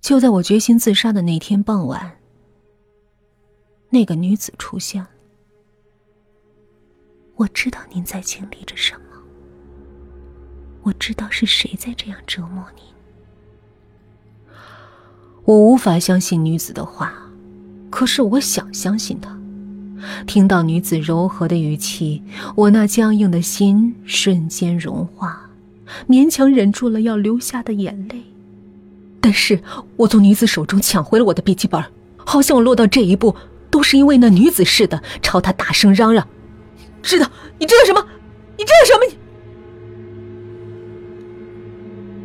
就在我决心自杀的那天傍晚，那个女子出现了。我知道您在经历着什么，我知道是谁在这样折磨您。我无法相信女子的话，可是我想相信她。听到女子柔和的语气，我那僵硬的心瞬间融化，勉强忍住了要流下的眼泪。但是我从女子手中抢回了我的笔记本，好像我落到这一步都是因为那女子似的，朝她大声嚷嚷：“知道？你知道什么？你知道什么？”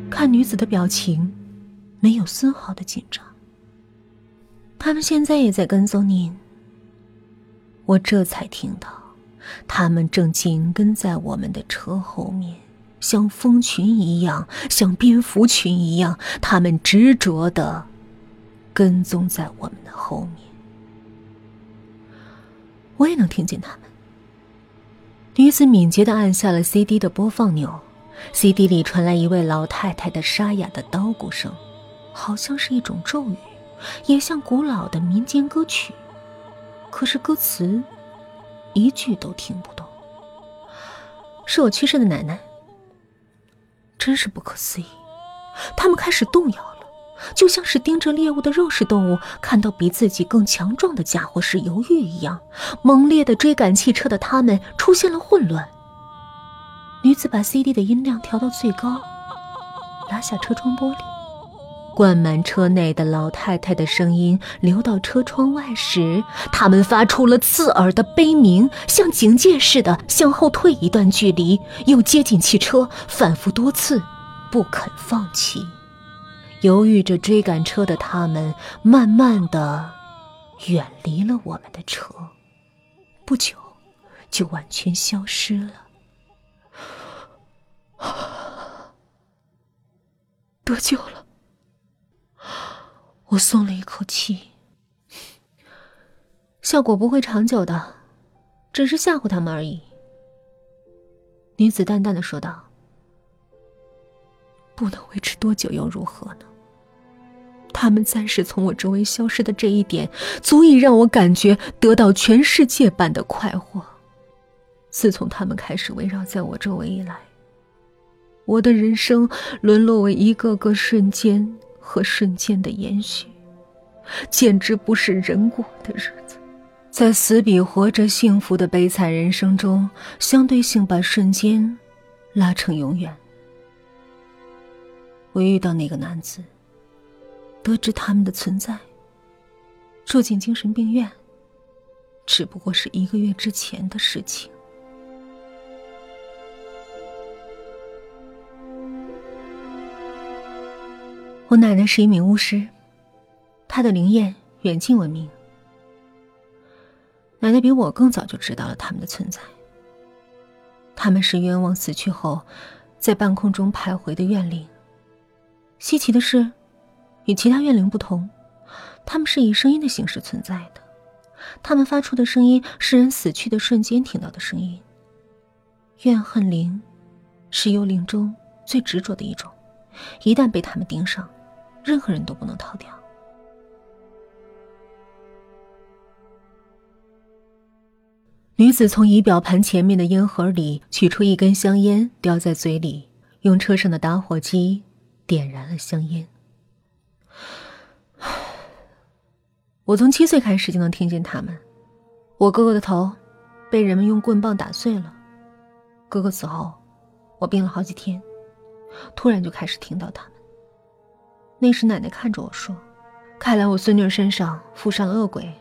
你看女子的表情，没有丝毫的紧张。他们现在也在跟踪您。我这才听到，他们正紧跟在我们的车后面。像蜂群一样，像蝙蝠群一样，他们执着的跟踪在我们的后面。我也能听见他们。女子敏捷的按下了 CD 的播放钮，CD 里传来一位老太太的沙哑的叨咕声，好像是一种咒语，也像古老的民间歌曲。可是歌词一句都听不懂。是我去世的奶奶。真是不可思议，他们开始动摇了，就像是盯着猎物的肉食动物看到比自己更强壮的家伙时犹豫一样。猛烈的追赶汽车的他们出现了混乱。女子把 CD 的音量调到最高，拉下车窗玻璃。灌满车内的老太太的声音流到车窗外时，他们发出了刺耳的悲鸣，像警戒似的向后退一段距离，又接近汽车，反复多次，不肯放弃。犹豫着追赶车的他们，慢慢的远离了我们的车，不久就完全消失了。得救了。我松了一口气，效果不会长久的，只是吓唬他们而已。女子淡淡的说道：“不能维持多久又如何呢？他们暂时从我周围消失的这一点，足以让我感觉得到全世界般的快活。自从他们开始围绕在我周围以来，我的人生沦落为一个个瞬间。”和瞬间的延续，简直不是人过的日子。在死比活着幸福的悲惨人生中，相对性把瞬间拉成永远。我遇到那个男子，得知他们的存在，住进精神病院，只不过是一个月之前的事情。我奶奶是一名巫师，她的灵验远近闻名。奶奶比我更早就知道了他们的存在。他们是冤枉死去后，在半空中徘徊的怨灵。稀奇的是，与其他怨灵不同，他们是以声音的形式存在的。他们发出的声音是人死去的瞬间听到的声音。怨恨灵，是幽灵中最执着的一种，一旦被他们盯上。任何人都不能逃掉。女子从仪表盘前面的烟盒里取出一根香烟，叼在嘴里，用车上的打火机点燃了香烟。我从七岁开始就能听见他们。我哥哥的头被人们用棍棒打碎了。哥哥死后，我病了好几天，突然就开始听到他们。那时奶奶看着我说：“看来我孙女身上附上恶鬼。”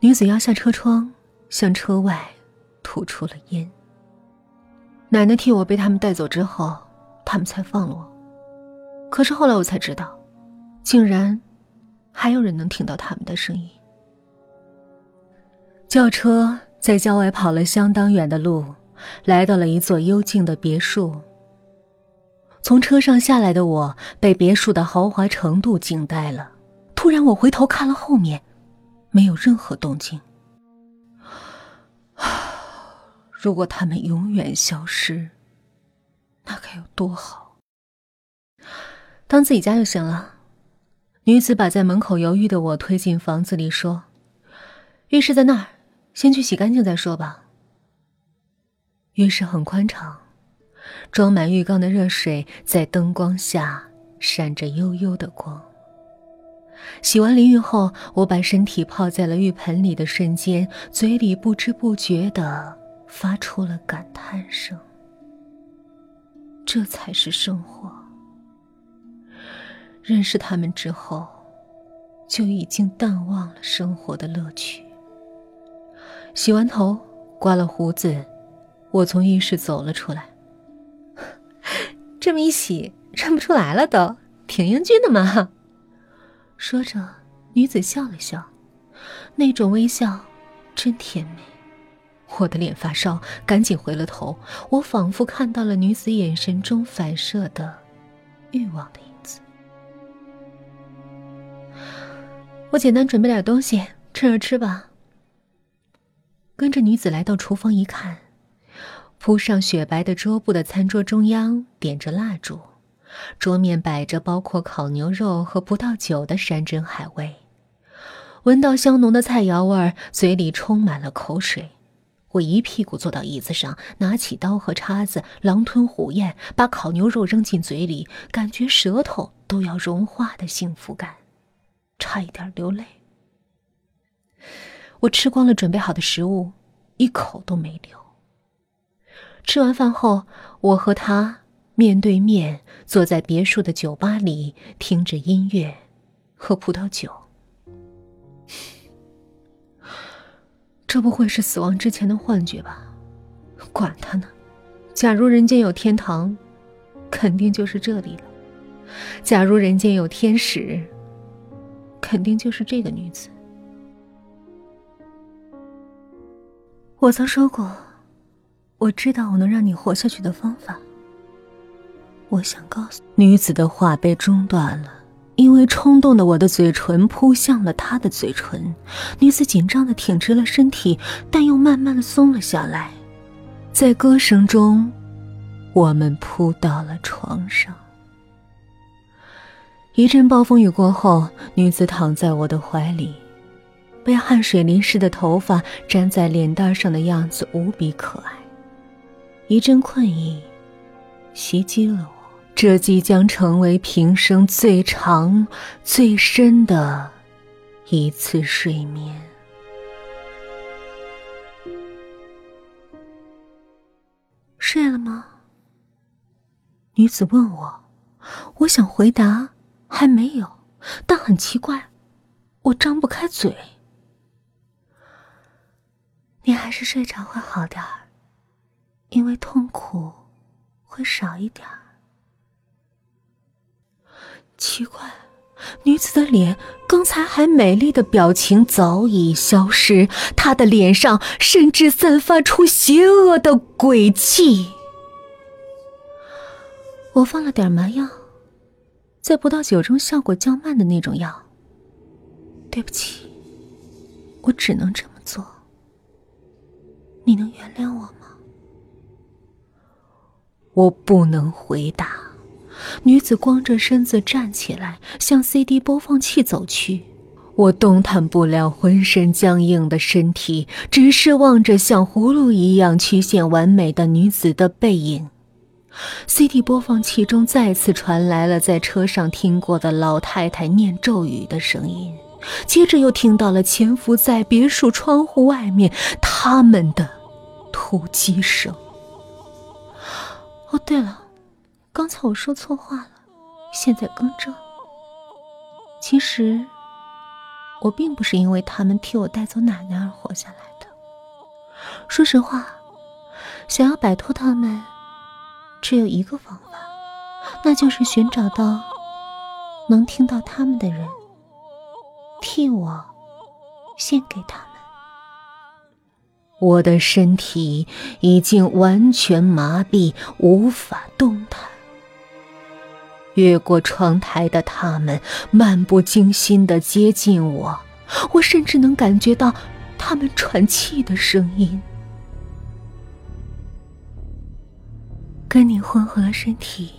女子压下车窗，向车外吐出了烟。奶奶替我被他们带走之后，他们才放了我。可是后来我才知道，竟然还有人能听到他们的声音。轿车在郊外跑了相当远的路，来到了一座幽静的别墅。从车上下来的我，被别墅的豪华程度惊呆了。突然，我回头看了后面，没有任何动静。如果他们永远消失，那该有多好！当自己家就行了。女子把在门口犹豫的我推进房子里，说：“浴室在那儿，先去洗干净再说吧。”浴室很宽敞，装满浴缸的热水在灯光下闪着幽幽的光。洗完淋浴后，我把身体泡在了浴盆里的瞬间，嘴里不知不觉的发出了感叹声。这才是生活。认识他们之后，就已经淡忘了生活的乐趣。洗完头，刮了胡子，我从浴室走了出来。这么一洗，认不出来了，都挺英俊的嘛。说着，女子笑了笑，那种微笑真甜美。我的脸发烧，赶紧回了头。我仿佛看到了女子眼神中反射的欲望的影子。我简单准备点东西，趁热吃吧。跟着女子来到厨房一看，铺上雪白的桌布的餐桌中央点着蜡烛。桌面摆着包括烤牛肉和葡萄酒的山珍海味，闻到香浓的菜肴味儿，嘴里充满了口水。我一屁股坐到椅子上，拿起刀和叉子，狼吞虎咽，把烤牛肉扔进嘴里，感觉舌头都要融化的幸福感，差一点流泪。我吃光了准备好的食物，一口都没留。吃完饭后，我和他。面对面坐在别墅的酒吧里，听着音乐，喝葡萄酒。这不会是死亡之前的幻觉吧？管他呢！假如人间有天堂，肯定就是这里了；假如人间有天使，肯定就是这个女子。我曾说过，我知道我能让你活下去的方法。我想告诉女子的话被中断了，因为冲动的我的嘴唇扑向了她的嘴唇。女子紧张的挺直了身体，但又慢慢的松了下来。在歌声中，我们扑到了床上。一阵暴风雨过后，女子躺在我的怀里，被汗水淋湿的头发粘在脸蛋上的样子无比可爱。一阵困意袭击了我。这即将成为平生最长、最深的一次睡眠。睡了吗？女子问我，我想回答，还没有，但很奇怪，我张不开嘴。你还是睡着会好点儿，因为痛苦会少一点。奇怪，女子的脸刚才还美丽的表情早已消失，她的脸上甚至散发出邪恶的鬼气。我放了点麻药，在葡萄酒中效果较慢的那种药。对不起，我只能这么做。你能原谅我吗？我不能回答。女子光着身子站起来，向 CD 播放器走去。我动弹不了浑身僵硬的身体，只是望着像葫芦一样曲线完美的女子的背影。CD 播放器中再次传来了在车上听过的老太太念咒语的声音，接着又听到了潜伏在别墅窗户外面他们的突击声。哦，对了。刚才我说错话了，现在更正。其实，我并不是因为他们替我带走奶奶而活下来的。说实话，想要摆脱他们，只有一个方法，那就是寻找到能听到他们的人，替我献给他们。我的身体已经完全麻痹，无法动弹。越过窗台的他们漫不经心的接近我，我甚至能感觉到他们喘气的声音。跟你混合了身体，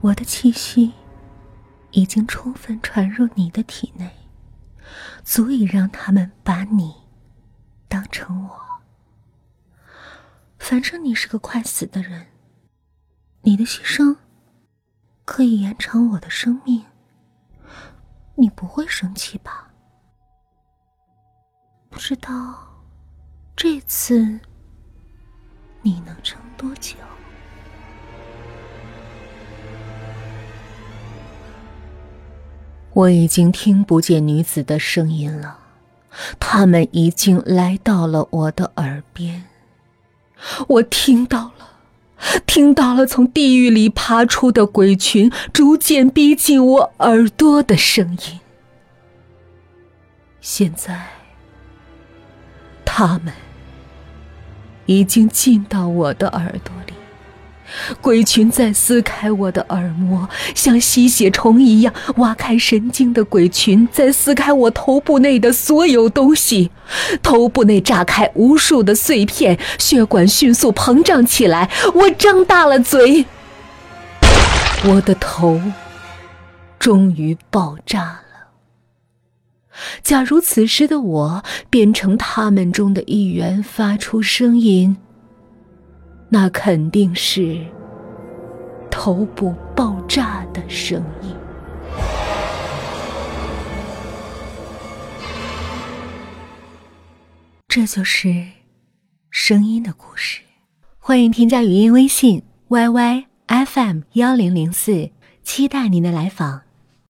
我的气息已经充分传入你的体内，足以让他们把你当成我。反正你是个快死的人，你的牺牲可以延长我的生命，你不会生气吧？不知道这次你能撑多久？我已经听不见女子的声音了，他们已经来到了我的耳边。我听到了，听到了从地狱里爬出的鬼群逐渐逼近我耳朵的声音。现在，他们已经进到我的耳朵里。鬼群在撕开我的耳膜，像吸血虫一样挖开神经的鬼群在撕开我头部内的所有东西，头部内炸开无数的碎片，血管迅速膨胀起来。我张大了嘴，我的头终于爆炸了。假如此时的我变成他们中的一员，发出声音。那肯定是头部爆炸的声音。这就是声音的故事。欢迎添加语音微信 y y f m 幺零零四，期待您的来访。